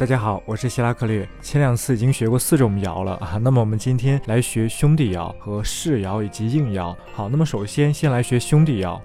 大家好，我是希拉克略。前两次已经学过四种爻了啊，那么我们今天来学兄弟爻和世爻以及应爻。好，那么首先先来学兄弟爻。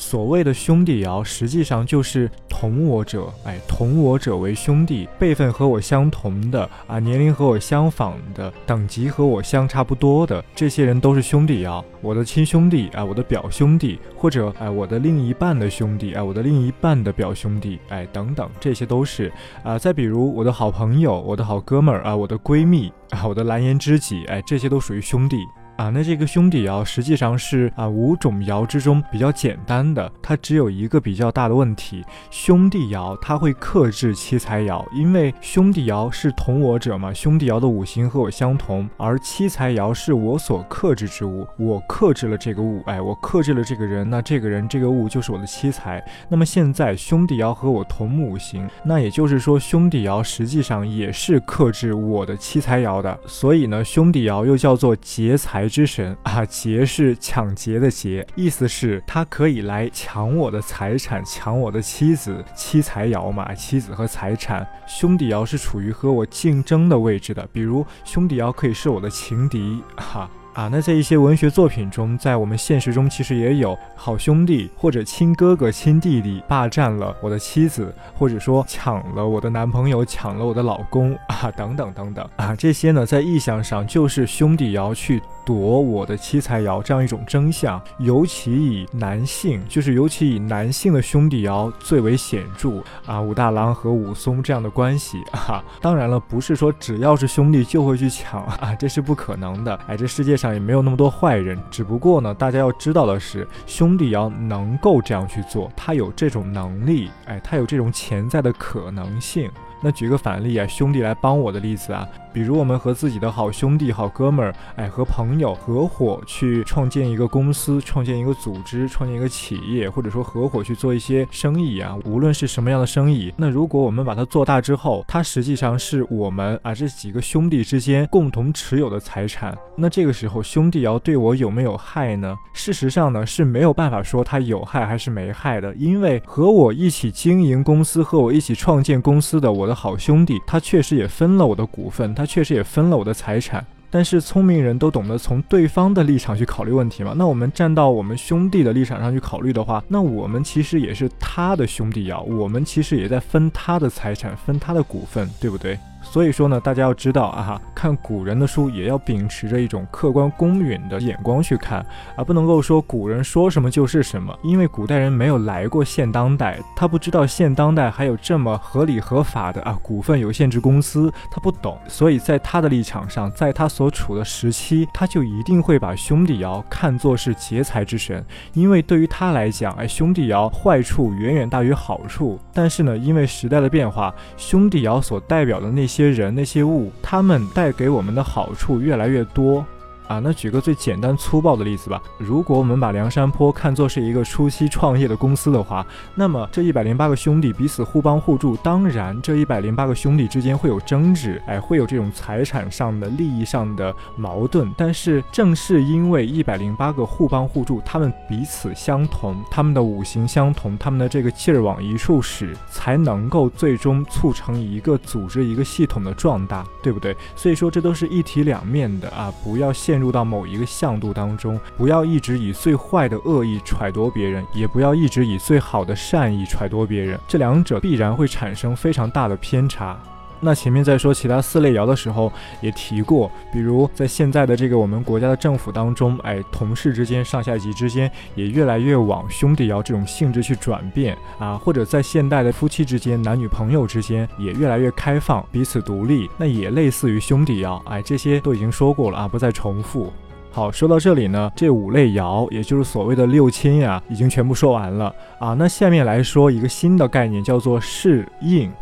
所谓的兄弟爻，实际上就是同我者，哎，同我者为兄弟，辈分和我相同的啊，年龄和我相仿的，等级和我相差不多的，这些人都是兄弟爻。我的亲兄弟啊，我的表兄弟，或者哎，我的另一半的兄弟，哎，我的另一半的表兄弟，哎，等等，这些都是啊。再比如我的好朋友，我的好哥们儿啊，我的闺蜜啊，我的蓝颜知己，哎，这些都属于兄弟。啊，那这个兄弟爻实际上是啊五种爻之中比较简单的，它只有一个比较大的问题，兄弟爻它会克制七财爻，因为兄弟爻是同我者嘛，兄弟爻的五行和我相同，而七财爻是我所克制之物，我克制了这个物，哎，我克制了这个人，那这个人这个物就是我的七财。那么现在兄弟爻和我同五行，那也就是说兄弟爻实际上也是克制我的七财爻的，所以呢，兄弟爻又叫做劫财。之神 啊，劫是抢劫的劫，意思是他可以来抢我的财产，抢我的妻子，妻财爻嘛，妻子和财产。兄弟爻是处于和我竞争的位置的，比如兄弟爻可以是我的情敌，哈。啊，那在一些文学作品中，在我们现实中其实也有好兄弟或者亲哥哥、亲弟弟霸占了我的妻子，或者说抢了我的男朋友、抢了我的老公啊，等等等等啊，这些呢，在意象上就是兄弟爻去夺我的妻财爻这样一种征象，尤其以男性，就是尤其以男性的兄弟爻最为显著啊，武大郎和武松这样的关系啊，当然了，不是说只要是兄弟就会去抢啊，这是不可能的，哎，这世界上。也没有那么多坏人，只不过呢，大家要知道的是，兄弟爻能够这样去做，他有这种能力，哎，他有这种潜在的可能性。那举个反例啊，兄弟来帮我的例子啊。比如我们和自己的好兄弟、好哥们儿，哎，和朋友合伙去创建一个公司、创建一个组织、创建一个企业，或者说合伙去做一些生意啊，无论是什么样的生意，那如果我们把它做大之后，它实际上是我们啊这几个兄弟之间共同持有的财产。那这个时候兄弟要对我有没有害呢？事实上呢是没有办法说它有害还是没害的，因为和我一起经营公司、和我一起创建公司的我的好兄弟，他确实也分了我的股份。他确实也分了我的财产，但是聪明人都懂得从对方的立场去考虑问题嘛。那我们站到我们兄弟的立场上去考虑的话，那我们其实也是他的兄弟呀，我们其实也在分他的财产，分他的股份，对不对？所以说呢，大家要知道啊哈，看古人的书也要秉持着一种客观公允的眼光去看而，不能够说古人说什么就是什么，因为古代人没有来过现当代，他不知道现当代还有这么合理合法的啊股份有限制公司，他不懂，所以在他的立场上，在他所处的时期，他就一定会把兄弟爻看作是劫财之神，因为对于他来讲，哎，兄弟爻坏处远远大于好处，但是呢，因为时代的变化，兄弟爻所代表的那些。些人那些物，他们带给我们的好处越来越多。啊，那举个最简单粗暴的例子吧。如果我们把梁山泊看作是一个初期创业的公司的话，那么这一百零八个兄弟彼此互帮互助，当然这一百零八个兄弟之间会有争执，哎，会有这种财产上的利益上的矛盾。但是正是因为一百零八个互帮互助，他们彼此相同，他们的五行相同，他们的这个劲儿往一处使，才能够最终促成一个组织、一个系统的壮大，对不对？所以说这都是一体两面的啊，不要陷。进入到某一个向度当中，不要一直以最坏的恶意揣度别人，也不要一直以最好的善意揣度别人，这两者必然会产生非常大的偏差。那前面在说其他四类爻的时候也提过，比如在现在的这个我们国家的政府当中，哎，同事之间、上下级之间也越来越往兄弟爻这种性质去转变啊，或者在现代的夫妻之间、男女朋友之间也越来越开放，彼此独立，那也类似于兄弟爻，哎，这些都已经说过了啊，不再重复。好，说到这里呢，这五类爻，也就是所谓的六亲呀，已经全部说完了啊。那下面来说一个新的概念，叫做适应。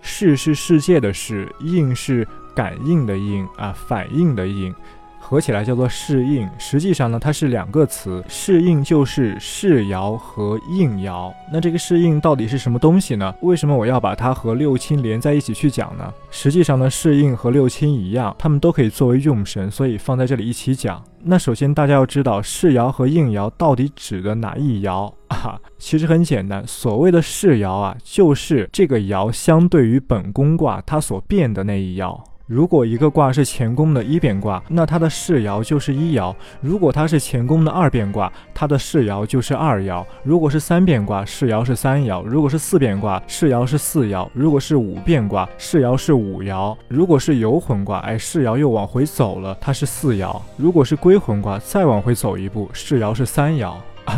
世是世界的世，应是感应的应啊，反应的应。合起来叫做适应。实际上呢，它是两个词，适应就是世爻和应爻。那这个适应到底是什么东西呢？为什么我要把它和六亲连在一起去讲呢？实际上呢，适应和六亲一样，它们都可以作为用神，所以放在这里一起讲。那首先大家要知道世爻和应爻到底指的哪一爻 啊？其实很简单，所谓的世爻啊，就是这个爻相对于本宫卦它所变的那一爻。如果一个卦是乾宫的一变卦，那它的世爻就是一爻；如果它是乾宫的二变卦，它的世爻就是二爻；如果是三变卦，世爻是三爻；如果是四变卦，世爻是四爻；如果是五变卦，世爻是五爻；如果是游魂卦，哎，世爻又往回走了，它是四爻；如果是归魂卦，再往回走一步，世爻是三爻。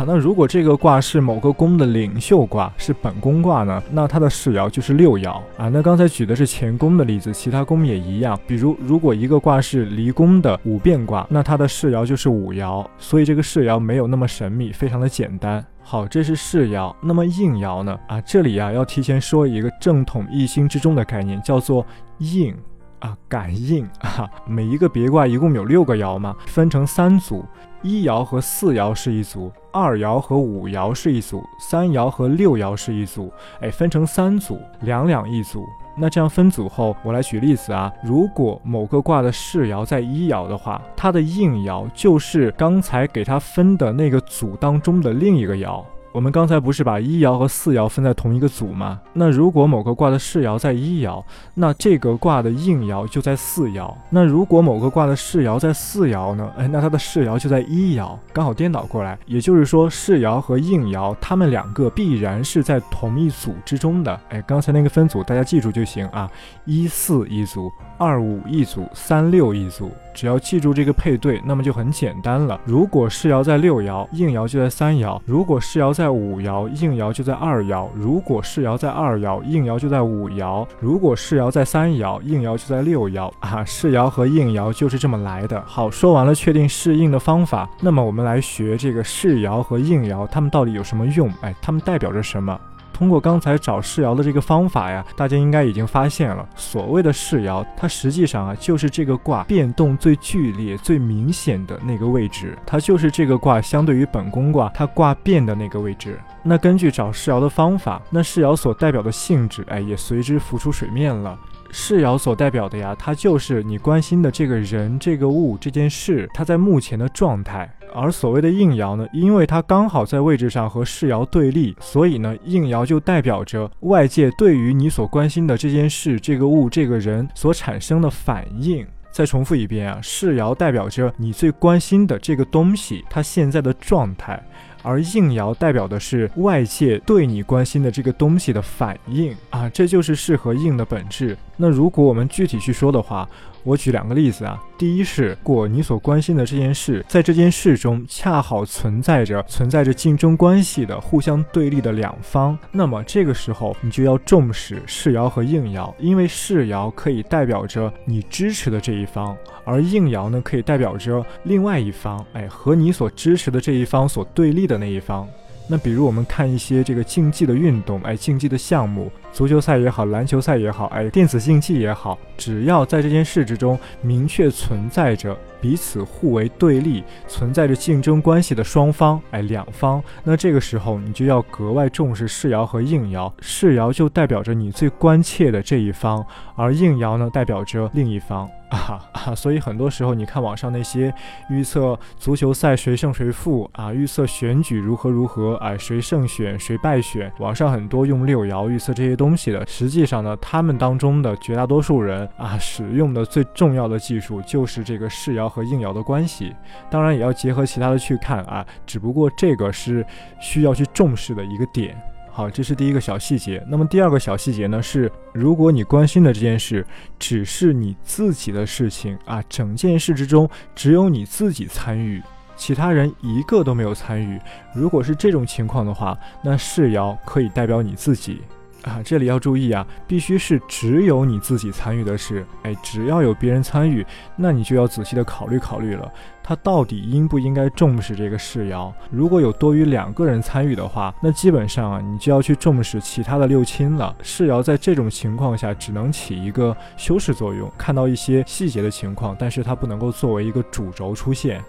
那如果这个卦是某个宫的领袖卦，是本宫卦呢？那它的世爻就是六爻啊。那刚才举的是乾宫的例子，其他宫也一样。比如，如果一个卦是离宫的五变卦，那它的世爻就是五爻。所以这个世爻没有那么神秘，非常的简单。好，这是世爻。那么应爻呢？啊，这里啊要提前说一个正统一心之中的概念，叫做应啊，感应啊。每一个别卦一共有六个爻嘛，分成三组。一爻和四爻是一组，二爻和五爻是一组，三爻和六爻是一组。哎，分成三组，两两一组。那这样分组后，我来举例子啊。如果某个卦的世爻在一爻的话，它的应爻就是刚才给它分的那个组当中的另一个爻。我们刚才不是把一爻和四爻分在同一个组吗？那如果某个卦的世爻在一爻，那这个卦的应爻就在四爻。那如果某个卦的世爻在四爻呢？哎，那它的世爻就在一爻，刚好颠倒过来。也就是说，世爻和应爻，它们两个必然是在同一组之中的。哎，刚才那个分组大家记住就行啊，一四一组，二五一组，三六一组。只要记住这个配对，那么就很简单了。如果世爻在六爻，应爻就在三爻；如果世爻在五爻，应爻就在二爻；如果世爻在二爻，应爻就在五爻；如果世爻在三爻，应爻就在六爻。啊，世爻和应爻就是这么来的。好，说完了确定适应的方法，那么我们来学这个世爻和应爻，它们到底有什么用？哎，它们代表着什么？通过刚才找世爻的这个方法呀，大家应该已经发现了，所谓的世爻，它实际上啊就是这个卦变动最剧烈、最明显的那个位置，它就是这个卦相对于本宫卦它卦变的那个位置。那根据找世爻的方法，那世爻所代表的性质，哎，也随之浮出水面了。世爻所代表的呀，它就是你关心的这个人、这个物、这件事，它在目前的状态。而所谓的应爻呢，因为它刚好在位置上和世爻对立，所以呢，应爻就代表着外界对于你所关心的这件事、这个物、这个人所产生的反应。再重复一遍啊，世爻代表着你最关心的这个东西它现在的状态，而应爻代表的是外界对你关心的这个东西的反应。啊，这就是适和应的本质。那如果我们具体去说的话，我举两个例子啊，第一是，如果你所关心的这件事，在这件事中恰好存在着存在着竞争关系的互相对立的两方，那么这个时候你就要重视世爻和应爻，因为世爻可以代表着你支持的这一方，而应爻呢可以代表着另外一方，哎，和你所支持的这一方所对立的的那一方。那比如我们看一些这个竞技的运动，哎，竞技的项目，足球赛也好，篮球赛也好，哎，电子竞技也好，只要在这件事之中明确存在着彼此互为对立、存在着竞争关系的双方，哎，两方，那这个时候你就要格外重视世爻和应爻，世爻就代表着你最关切的这一方，而应爻呢，代表着另一方。啊，所以很多时候你看网上那些预测足球赛谁胜谁负啊，预测选举如何如何，哎，谁胜选谁败选，网上很多用六爻预测这些东西的，实际上呢，他们当中的绝大多数人啊，使用的最重要的技术就是这个世爻和应爻的关系，当然也要结合其他的去看啊，只不过这个是需要去重视的一个点。好，这是第一个小细节。那么第二个小细节呢？是如果你关心的这件事只是你自己的事情啊，整件事之中只有你自己参与，其他人一个都没有参与。如果是这种情况的话，那世爻可以代表你自己。啊，这里要注意啊，必须是只有你自己参与的事。哎，只要有别人参与，那你就要仔细的考虑考虑了，他到底应不应该重视这个世爻？如果有多于两个人参与的话，那基本上啊，你就要去重视其他的六亲了。世爻在这种情况下只能起一个修饰作用，看到一些细节的情况，但是它不能够作为一个主轴出现。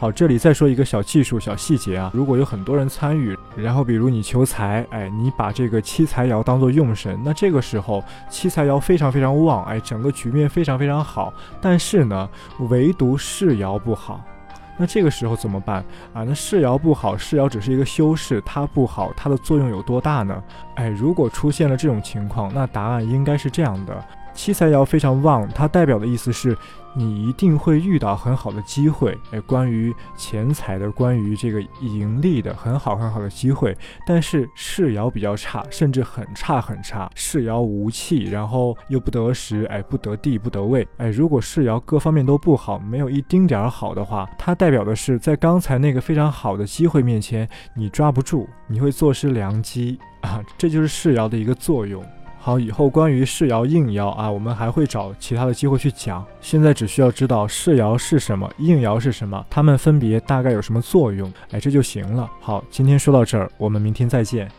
好，这里再说一个小技术、小细节啊。如果有很多人参与，然后比如你求财，哎，你把这个七财爻当做用神，那这个时候七财爻非常非常旺，哎，整个局面非常非常好。但是呢，唯独世爻不好，那这个时候怎么办啊？那世爻不好，世爻只是一个修饰，它不好，它的作用有多大呢？哎，如果出现了这种情况，那答案应该是这样的。七财爻非常旺，它代表的意思是，你一定会遇到很好的机会，哎，关于钱财的，关于这个盈利的，很好很好的机会。但是世爻比较差，甚至很差很差，世爻无气，然后又不得时，哎，不得地，不得位，哎，如果世爻各方面都不好，没有一丁点儿好的话，它代表的是在刚才那个非常好的机会面前，你抓不住，你会坐失良机啊，这就是世爻的一个作用。好，以后关于世爻、应爻啊，我们还会找其他的机会去讲。现在只需要知道世爻是什么，应爻是什么，它们分别大概有什么作用，哎，这就行了。好，今天说到这儿，我们明天再见。